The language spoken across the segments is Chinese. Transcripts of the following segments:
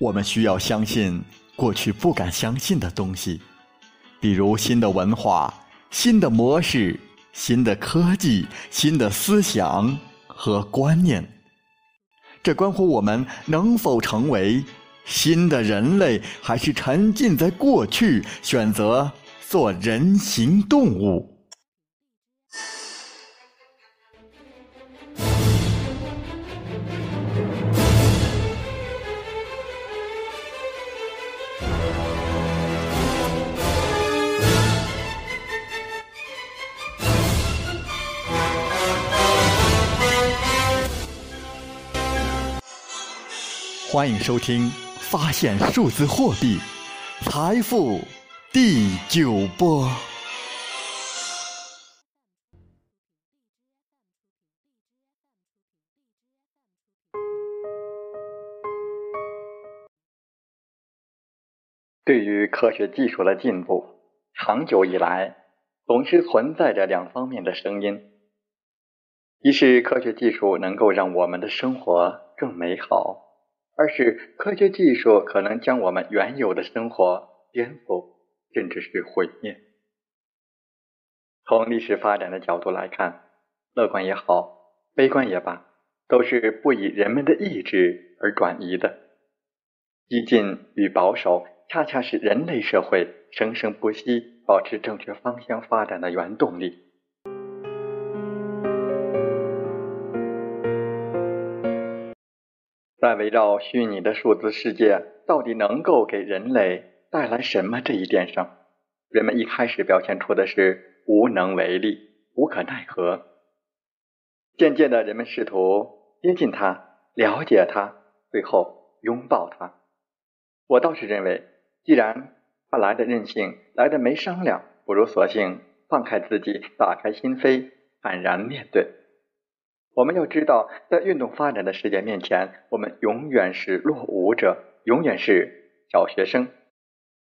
我们需要相信过去不敢相信的东西，比如新的文化、新的模式、新的科技、新的思想和观念。这关乎我们能否成为新的人类，还是沉浸在过去，选择做人形动物。欢迎收听《发现数字货币财富》第九波。对于科学技术的进步，长久以来总是存在着两方面的声音：一是科学技术能够让我们的生活更美好。而是科学技术可能将我们原有的生活颠覆，甚至是毁灭。从历史发展的角度来看，乐观也好，悲观也罢，都是不以人们的意志而转移的。激进与保守，恰恰是人类社会生生不息、保持正确方向发展的原动力。在围绕虚拟的数字世界到底能够给人类带来什么这一点上，人们一开始表现出的是无能为力、无可奈何。渐渐的，人们试图接近它、了解它，最后拥抱它。我倒是认为，既然它来的任性，来的没商量，不如索性放开自己，打开心扉，坦然面对。我们要知道，在运动发展的世界面前，我们永远是落伍者，永远是小学生。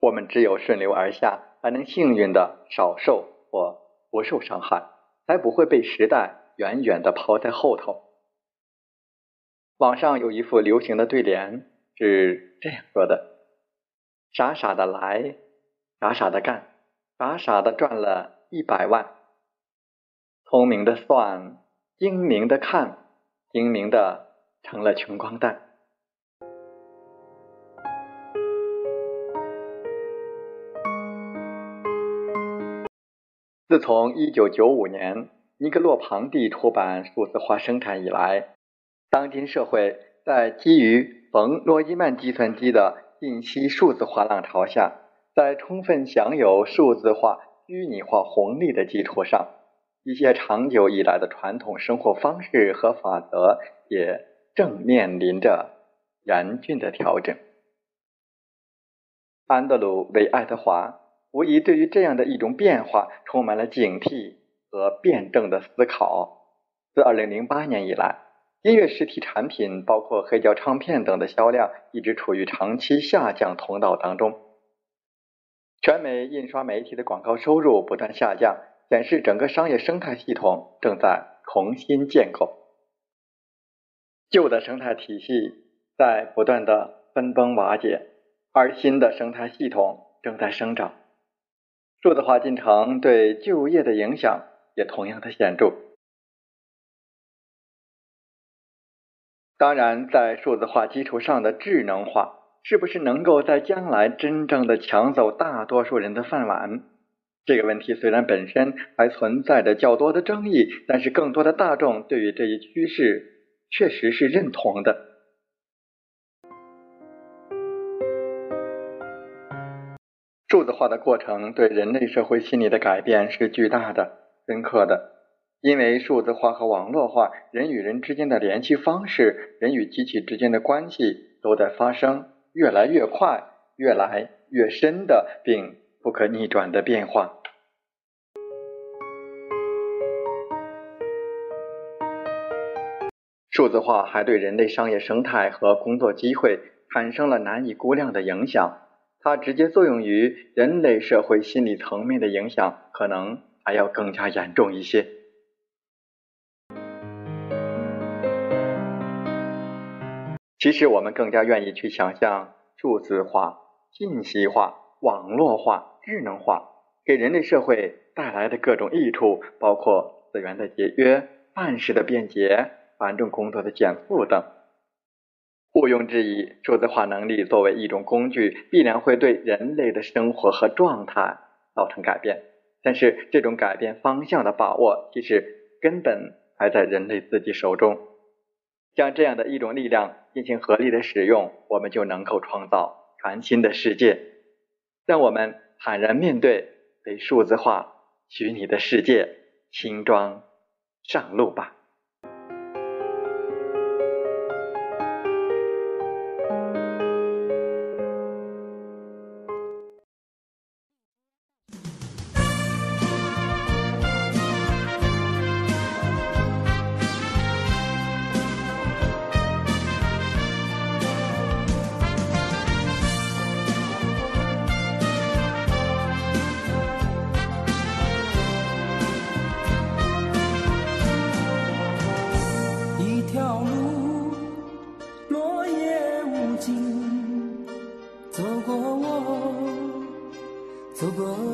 我们只有顺流而下，才能幸运的少受或不受伤害，才不会被时代远远的抛在后头。网上有一副流行的对联是这样说的：“傻傻的来，傻傻的干，傻傻的赚了一百万，聪明的算。”精明的看，精明的成了穷光蛋。自从一九九五年尼格洛庞蒂出版《数字化生产》以来，当今社会在基于冯诺依曼计算机的信息数字化浪潮下，在充分享有数字化虚拟化红利的基础上。一些长久以来的传统生活方式和法则也正面临着严峻的调整。安德鲁·韦爱德华无疑对于这样的一种变化充满了警惕和辩证的思考。自2008年以来，音乐实体产品，包括黑胶唱片等的销量一直处于长期下降通道当中。全美印刷媒体的广告收入不断下降。显示整个商业生态系统正在重新建构，旧的生态体系在不断的分崩瓦解，而新的生态系统正在生长。数字化进程对就业的影响也同样的显著。当然，在数字化基础上的智能化，是不是能够在将来真正的抢走大多数人的饭碗？这个问题虽然本身还存在着较多的争议，但是更多的大众对于这一趋势确实是认同的。数字化的过程对人类社会心理的改变是巨大的、深刻的，因为数字化和网络化，人与人之间的联系方式、人与机器之间的关系都在发生越来越快、越来越深的并不可逆转的变化。数字化还对人类商业生态和工作机会产生了难以估量的影响，它直接作用于人类社会心理层面的影响可能还要更加严重一些。其实，我们更加愿意去想象数字化、信息化、网络化、智能化给人类社会带来的各种益处，包括资源的节约、办事的便捷、繁重工作的减负等。毋庸置疑，数字化能力作为一种工具，必然会对人类的生活和状态造成改变。但是，这种改变方向的把握，其实根本还在人类自己手中。将这样的一种力量进行合理的使用，我们就能够创造全新的世界。让我们坦然面对被数字化虚拟的世界，轻装上路吧。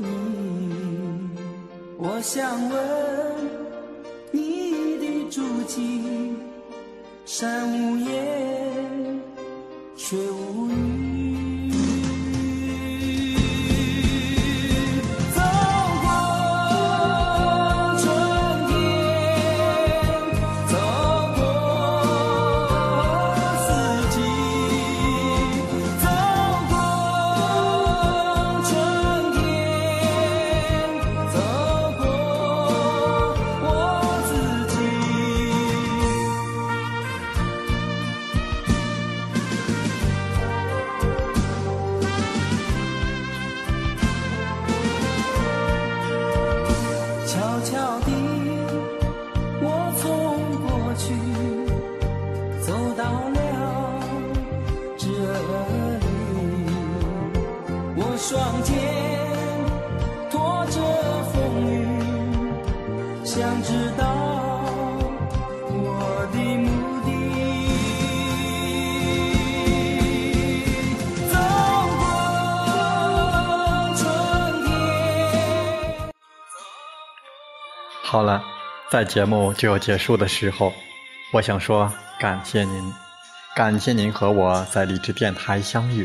你我想问你的足迹，山无言，水无语。双肩拖着风雨，想知道我的目的。走过春天。好了，在节目就要结束的时候，我想说感谢您，感谢您和我在励志电台相遇。